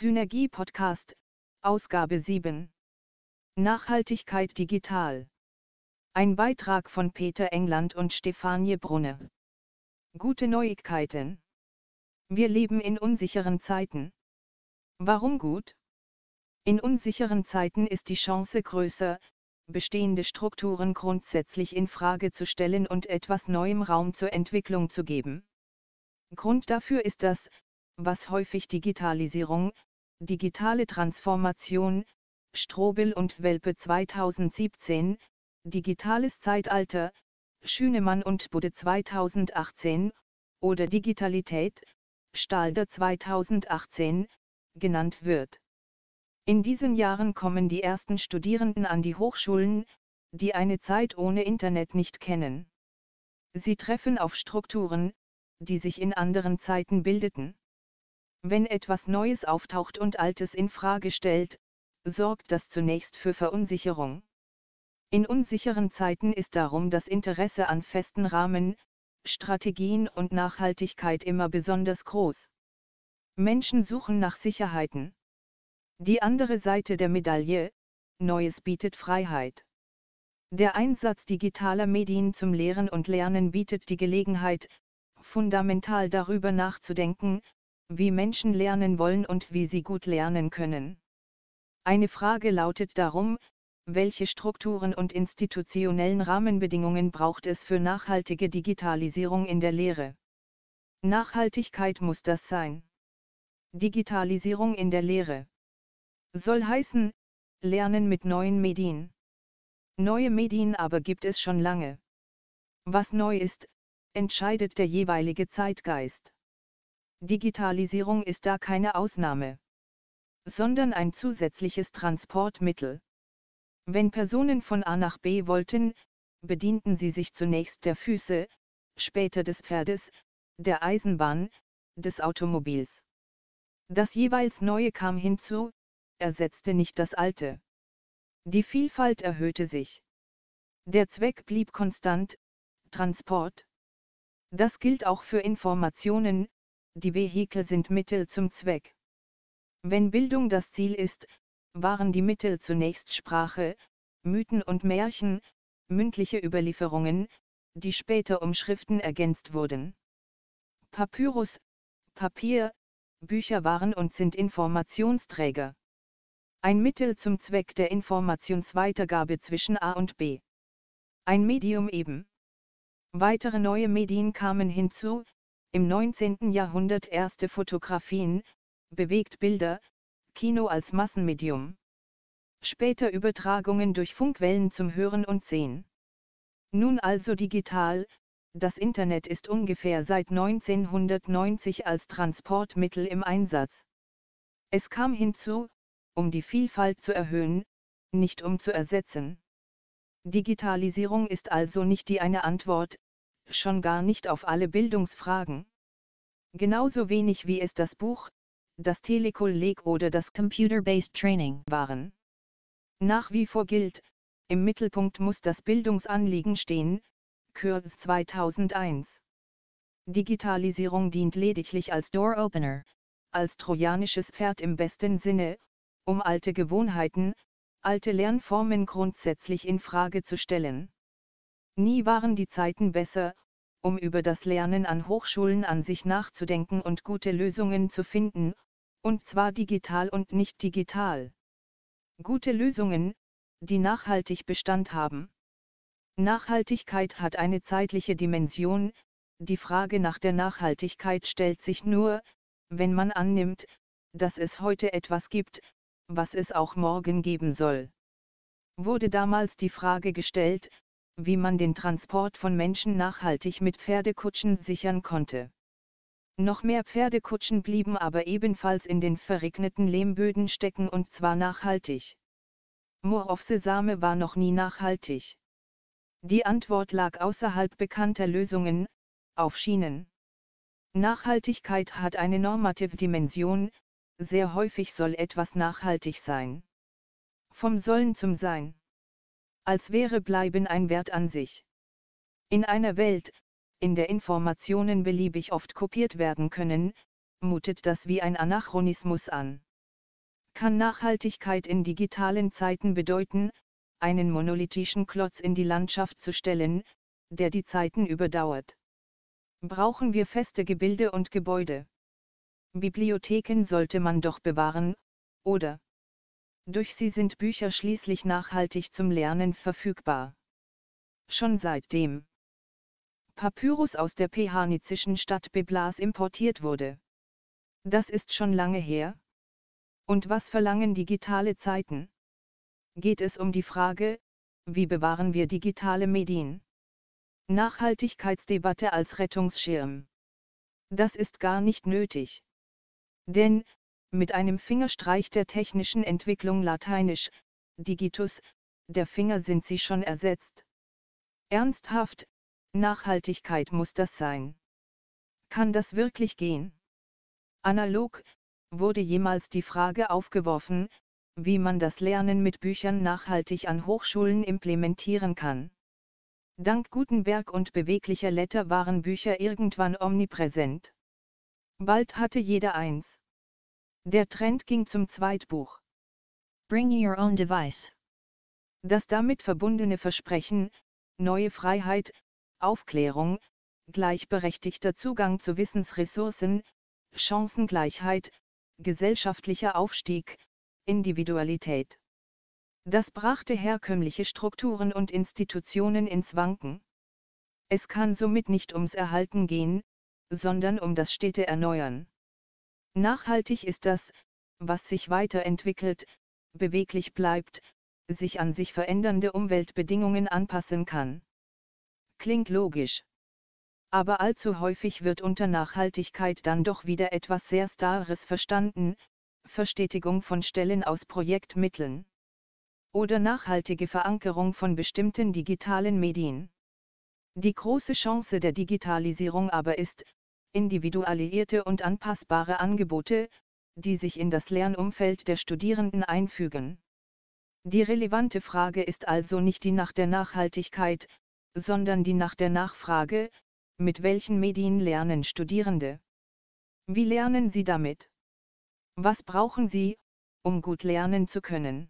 Synergie Podcast, Ausgabe 7. Nachhaltigkeit digital. Ein Beitrag von Peter England und Stefanie Brunne. Gute Neuigkeiten. Wir leben in unsicheren Zeiten. Warum gut? In unsicheren Zeiten ist die Chance größer, bestehende Strukturen grundsätzlich in Frage zu stellen und etwas neuem Raum zur Entwicklung zu geben. Grund dafür ist das, was häufig Digitalisierung, digitale Transformation, Strobel und Welpe 2017, Digitales Zeitalter, Schünemann und Budde 2018, oder Digitalität, Stalder 2018, genannt wird. In diesen Jahren kommen die ersten Studierenden an die Hochschulen, die eine Zeit ohne Internet nicht kennen. Sie treffen auf Strukturen, die sich in anderen Zeiten bildeten. Wenn etwas Neues auftaucht und Altes in Frage stellt, sorgt das zunächst für Verunsicherung. In unsicheren Zeiten ist darum das Interesse an festen Rahmen, Strategien und Nachhaltigkeit immer besonders groß. Menschen suchen nach Sicherheiten. Die andere Seite der Medaille, Neues bietet Freiheit. Der Einsatz digitaler Medien zum Lehren und Lernen bietet die Gelegenheit, fundamental darüber nachzudenken, wie Menschen lernen wollen und wie sie gut lernen können. Eine Frage lautet darum, welche Strukturen und institutionellen Rahmenbedingungen braucht es für nachhaltige Digitalisierung in der Lehre? Nachhaltigkeit muss das sein. Digitalisierung in der Lehre. Soll heißen, lernen mit neuen Medien. Neue Medien aber gibt es schon lange. Was neu ist, entscheidet der jeweilige Zeitgeist. Digitalisierung ist da keine Ausnahme, sondern ein zusätzliches Transportmittel. Wenn Personen von A nach B wollten, bedienten sie sich zunächst der Füße, später des Pferdes, der Eisenbahn, des Automobils. Das jeweils Neue kam hinzu, ersetzte nicht das Alte. Die Vielfalt erhöhte sich. Der Zweck blieb konstant, Transport. Das gilt auch für Informationen, die Vehikel sind Mittel zum Zweck. Wenn Bildung das Ziel ist, waren die Mittel zunächst Sprache, Mythen und Märchen, mündliche Überlieferungen, die später um Schriften ergänzt wurden. Papyrus, Papier, Bücher waren und sind Informationsträger. Ein Mittel zum Zweck der Informationsweitergabe zwischen A und B. Ein Medium eben. Weitere neue Medien kamen hinzu, im 19. Jahrhundert erste Fotografien, Bewegtbilder, Kino als Massenmedium. Später Übertragungen durch Funkwellen zum Hören und Sehen. Nun also digital, das Internet ist ungefähr seit 1990 als Transportmittel im Einsatz. Es kam hinzu, um die Vielfalt zu erhöhen, nicht um zu ersetzen. Digitalisierung ist also nicht die eine Antwort, schon gar nicht auf alle Bildungsfragen. Genauso wenig wie es das Buch, das Telekolleg oder das Computer-Based Training waren. Nach wie vor gilt, im Mittelpunkt muss das Bildungsanliegen stehen, Kürz 2001. Digitalisierung dient lediglich als Door Opener, als trojanisches Pferd im besten Sinne, um alte Gewohnheiten, alte Lernformen grundsätzlich in Frage zu stellen. Nie waren die Zeiten besser, um über das Lernen an Hochschulen an sich nachzudenken und gute Lösungen zu finden, und zwar digital und nicht digital. Gute Lösungen, die nachhaltig Bestand haben. Nachhaltigkeit hat eine zeitliche Dimension, die Frage nach der Nachhaltigkeit stellt sich nur, wenn man annimmt, dass es heute etwas gibt, was es auch morgen geben soll. Wurde damals die Frage gestellt, wie man den Transport von Menschen nachhaltig mit Pferdekutschen sichern konnte. Noch mehr Pferdekutschen blieben aber ebenfalls in den verregneten Lehmböden stecken und zwar nachhaltig. Moor of Sesame war noch nie nachhaltig. Die Antwort lag außerhalb bekannter Lösungen, auf Schienen. Nachhaltigkeit hat eine normative Dimension, sehr häufig soll etwas nachhaltig sein. Vom Sollen zum Sein. Als wäre Bleiben ein Wert an sich. In einer Welt, in der Informationen beliebig oft kopiert werden können, mutet das wie ein Anachronismus an. kann Nachhaltigkeit in digitalen Zeiten bedeuten, einen monolithischen Klotz in die Landschaft zu stellen, der die Zeiten überdauert. Brauchen wir feste Gebilde und Gebäude. Bibliotheken sollte man doch bewahren, oder? Durch sie sind Bücher schließlich nachhaltig zum Lernen verfügbar. Schon seitdem Papyrus aus der pehanizischen Stadt Beblas importiert wurde. Das ist schon lange her. Und was verlangen digitale Zeiten? Geht es um die Frage, wie bewahren wir digitale Medien? Nachhaltigkeitsdebatte als Rettungsschirm. Das ist gar nicht nötig. Denn, mit einem Fingerstreich der technischen Entwicklung lateinisch, digitus, der Finger sind sie schon ersetzt. Ernsthaft, Nachhaltigkeit muss das sein. Kann das wirklich gehen? Analog, wurde jemals die Frage aufgeworfen, wie man das Lernen mit Büchern nachhaltig an Hochschulen implementieren kann. Dank Gutenberg und beweglicher Letter waren Bücher irgendwann omnipräsent. Bald hatte jeder eins. Der Trend ging zum Zweitbuch. Bring your own device. Das damit verbundene Versprechen, neue Freiheit, Aufklärung, gleichberechtigter Zugang zu Wissensressourcen, Chancengleichheit, gesellschaftlicher Aufstieg, Individualität. Das brachte herkömmliche Strukturen und Institutionen ins Wanken. Es kann somit nicht ums Erhalten gehen, sondern um das stete Erneuern. Nachhaltig ist das, was sich weiterentwickelt, beweglich bleibt, sich an sich verändernde Umweltbedingungen anpassen kann. Klingt logisch. Aber allzu häufig wird unter Nachhaltigkeit dann doch wieder etwas sehr Starres verstanden, Verstetigung von Stellen aus Projektmitteln oder nachhaltige Verankerung von bestimmten digitalen Medien. Die große Chance der Digitalisierung aber ist, individualisierte und anpassbare Angebote, die sich in das Lernumfeld der Studierenden einfügen. Die relevante Frage ist also nicht die nach der Nachhaltigkeit, sondern die nach der Nachfrage, mit welchen Medien lernen Studierende? Wie lernen sie damit? Was brauchen sie, um gut lernen zu können?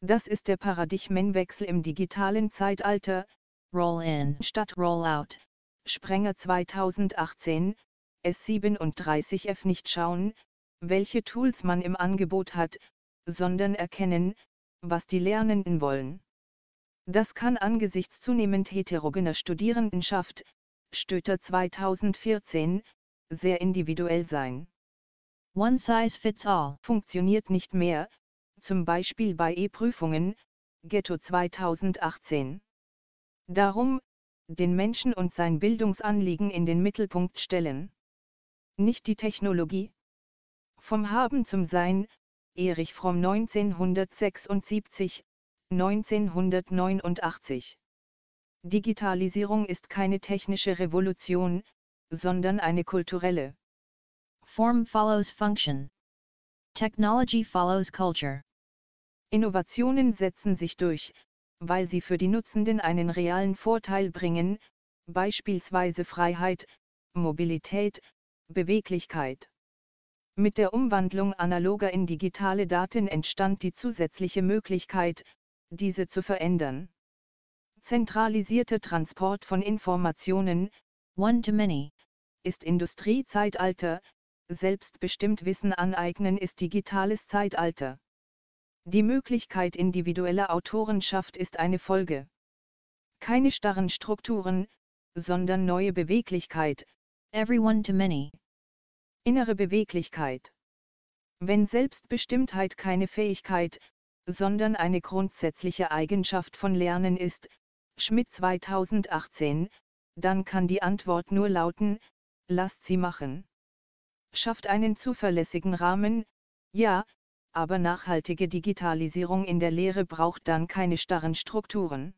Das ist der Paradigmenwechsel im digitalen Zeitalter. Roll-in statt Roll-out. Sprenger 2018, S37F nicht schauen, welche Tools man im Angebot hat, sondern erkennen, was die Lernenden wollen. Das kann angesichts zunehmend heterogener Studierendenschaft, Stöter 2014, sehr individuell sein. One size fits all funktioniert nicht mehr, zum Beispiel bei E-Prüfungen, Ghetto 2018. Darum, den Menschen und sein Bildungsanliegen in den Mittelpunkt stellen. Nicht die Technologie. Vom Haben zum Sein, Erich Fromm 1976, 1989. Digitalisierung ist keine technische Revolution, sondern eine kulturelle. Form follows function. Technology follows culture. Innovationen setzen sich durch, weil sie für die Nutzenden einen realen Vorteil bringen, beispielsweise Freiheit, Mobilität, Beweglichkeit. Mit der Umwandlung analoger in digitale Daten entstand die zusätzliche Möglichkeit, diese zu verändern. Zentralisierter Transport von Informationen, One-to-Many, ist Industriezeitalter, selbstbestimmt Wissen aneignen ist digitales Zeitalter. Die Möglichkeit individueller Autorenschaft ist eine Folge. Keine starren Strukturen, sondern neue Beweglichkeit. Everyone to many. Innere Beweglichkeit. Wenn Selbstbestimmtheit keine Fähigkeit, sondern eine grundsätzliche Eigenschaft von Lernen ist, Schmidt 2018, dann kann die Antwort nur lauten, lasst sie machen. Schafft einen zuverlässigen Rahmen, ja, aber nachhaltige Digitalisierung in der Lehre braucht dann keine starren Strukturen.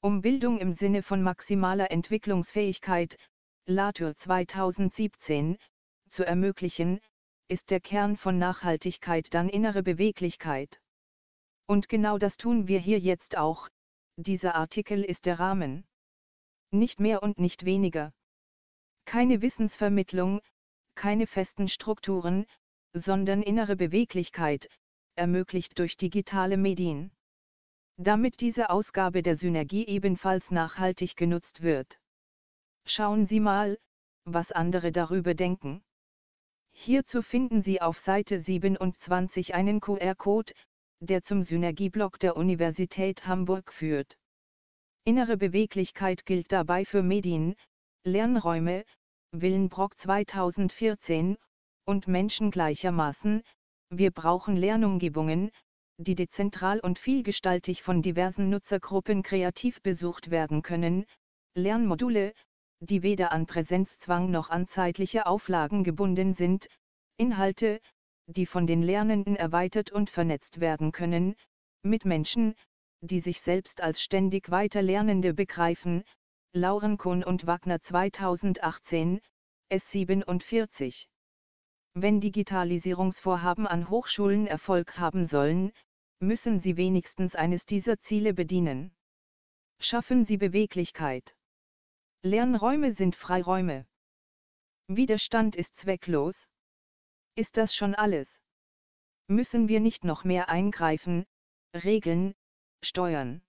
Um Bildung im Sinne von maximaler Entwicklungsfähigkeit, Latour 2017, zu ermöglichen, ist der Kern von Nachhaltigkeit dann innere Beweglichkeit. Und genau das tun wir hier jetzt auch, dieser Artikel ist der Rahmen. Nicht mehr und nicht weniger. Keine Wissensvermittlung, keine festen Strukturen, sondern innere Beweglichkeit, ermöglicht durch digitale Medien. Damit diese Ausgabe der Synergie ebenfalls nachhaltig genutzt wird. Schauen Sie mal, was andere darüber denken. Hierzu finden Sie auf Seite 27 einen QR-Code, der zum Synergieblock der Universität Hamburg führt. Innere Beweglichkeit gilt dabei für Medien, Lernräume, Willenbrock 2014, und Menschen gleichermaßen, wir brauchen Lernumgebungen, die dezentral und vielgestaltig von diversen Nutzergruppen kreativ besucht werden können, Lernmodule, die weder an Präsenzzwang noch an zeitliche Auflagen gebunden sind, Inhalte, die von den Lernenden erweitert und vernetzt werden können, mit Menschen, die sich selbst als ständig weiter Lernende begreifen, Lauren Kuhn und Wagner 2018, S47. Wenn Digitalisierungsvorhaben an Hochschulen Erfolg haben sollen, müssen sie wenigstens eines dieser Ziele bedienen. Schaffen Sie Beweglichkeit. Lernräume sind Freiräume. Widerstand ist zwecklos. Ist das schon alles? Müssen wir nicht noch mehr eingreifen, regeln, steuern?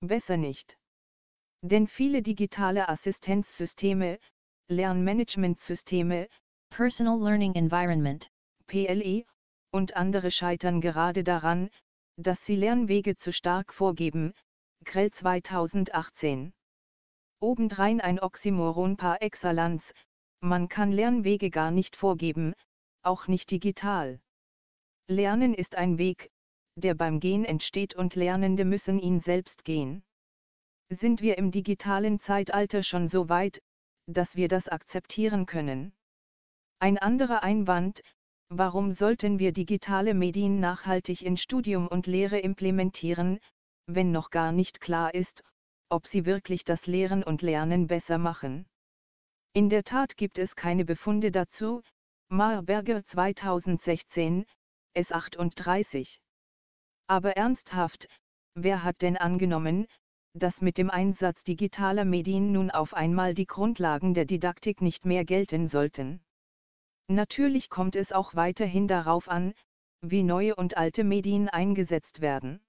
Besser nicht. Denn viele digitale Assistenzsysteme, Lernmanagementsysteme, Personal Learning Environment, PLE, und andere scheitern gerade daran, dass sie Lernwege zu stark vorgeben, Grell 2018. Obendrein ein Oxymoron par excellence, man kann Lernwege gar nicht vorgeben, auch nicht digital. Lernen ist ein Weg, der beim Gehen entsteht und Lernende müssen ihn selbst gehen. Sind wir im digitalen Zeitalter schon so weit, dass wir das akzeptieren können? Ein anderer Einwand, warum sollten wir digitale Medien nachhaltig in Studium und Lehre implementieren, wenn noch gar nicht klar ist, ob sie wirklich das Lehren und Lernen besser machen? In der Tat gibt es keine Befunde dazu, Marberger 2016, S38. Aber ernsthaft, wer hat denn angenommen, dass mit dem Einsatz digitaler Medien nun auf einmal die Grundlagen der Didaktik nicht mehr gelten sollten? Natürlich kommt es auch weiterhin darauf an, wie neue und alte Medien eingesetzt werden.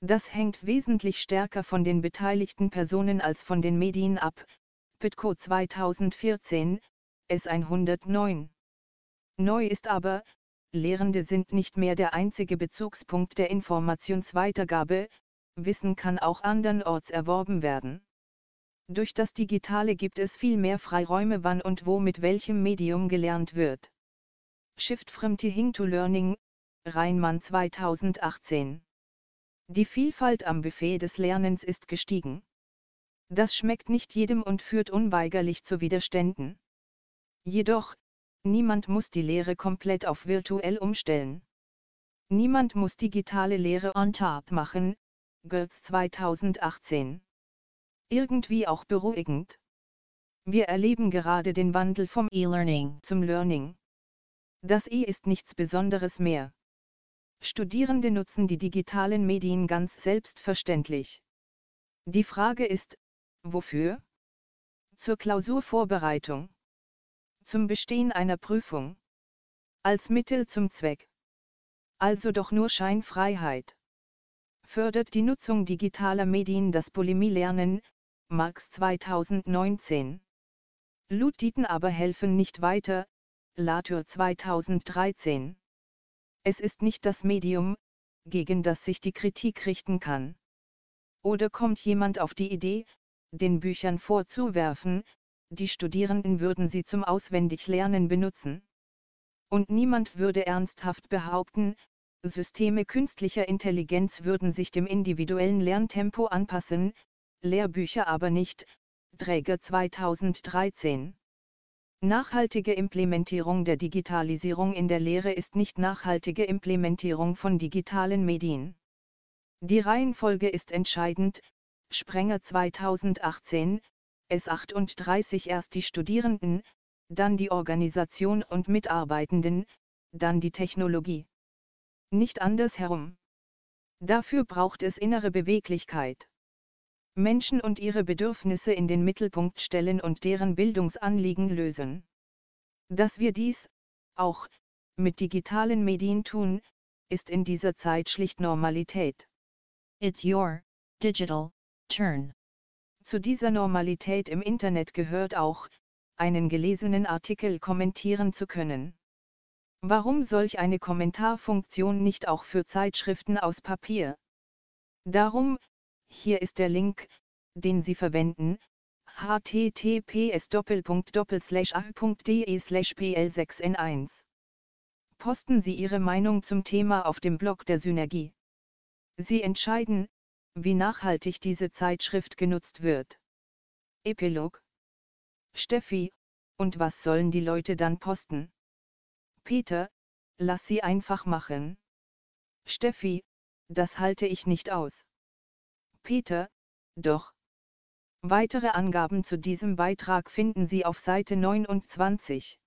Das hängt wesentlich stärker von den beteiligten Personen als von den Medien ab. Pitco 2014, S109. Neu ist aber, Lehrende sind nicht mehr der einzige Bezugspunkt der Informationsweitergabe, Wissen kann auch andernorts erworben werden. Durch das Digitale gibt es viel mehr Freiräume wann und wo mit welchem Medium gelernt wird. Shift from Teaching to Learning, Reinmann 2018. Die Vielfalt am Buffet des Lernens ist gestiegen. Das schmeckt nicht jedem und führt unweigerlich zu Widerständen. Jedoch, Niemand muss die Lehre komplett auf virtuell umstellen. Niemand muss digitale Lehre on top machen, Götz 2018. Irgendwie auch beruhigend. Wir erleben gerade den Wandel vom E-Learning zum Learning. Das E ist nichts Besonderes mehr. Studierende nutzen die digitalen Medien ganz selbstverständlich. Die Frage ist, wofür? Zur Klausurvorbereitung zum Bestehen einer Prüfung. Als Mittel zum Zweck. Also doch nur Scheinfreiheit. Fördert die Nutzung digitaler Medien das Polemielernen, Marx 2019. Luditen aber helfen nicht weiter, Latour 2013. Es ist nicht das Medium, gegen das sich die Kritik richten kann. Oder kommt jemand auf die Idee, den Büchern vorzuwerfen, die Studierenden würden sie zum Auswendiglernen benutzen. Und niemand würde ernsthaft behaupten, Systeme künstlicher Intelligenz würden sich dem individuellen Lerntempo anpassen, Lehrbücher aber nicht, Träger 2013. Nachhaltige Implementierung der Digitalisierung in der Lehre ist nicht nachhaltige Implementierung von digitalen Medien. Die Reihenfolge ist entscheidend, Sprenger 2018, S38 erst die Studierenden, dann die Organisation und Mitarbeitenden, dann die Technologie. Nicht andersherum. Dafür braucht es innere Beweglichkeit. Menschen und ihre Bedürfnisse in den Mittelpunkt stellen und deren Bildungsanliegen lösen. Dass wir dies, auch, mit digitalen Medien tun, ist in dieser Zeit schlicht Normalität. It's your digital turn. Zu dieser Normalität im Internet gehört auch, einen gelesenen Artikel kommentieren zu können. Warum solch eine Kommentarfunktion nicht auch für Zeitschriften aus Papier? Darum, hier ist der Link, den Sie verwenden, https a.de pl 6 n 1 Posten Sie Ihre Meinung zum Thema auf dem Blog der Synergie. Sie entscheiden, wie nachhaltig diese Zeitschrift genutzt wird. Epilog Steffi, und was sollen die Leute dann posten? Peter, lass sie einfach machen. Steffi, das halte ich nicht aus. Peter, doch. Weitere Angaben zu diesem Beitrag finden Sie auf Seite 29.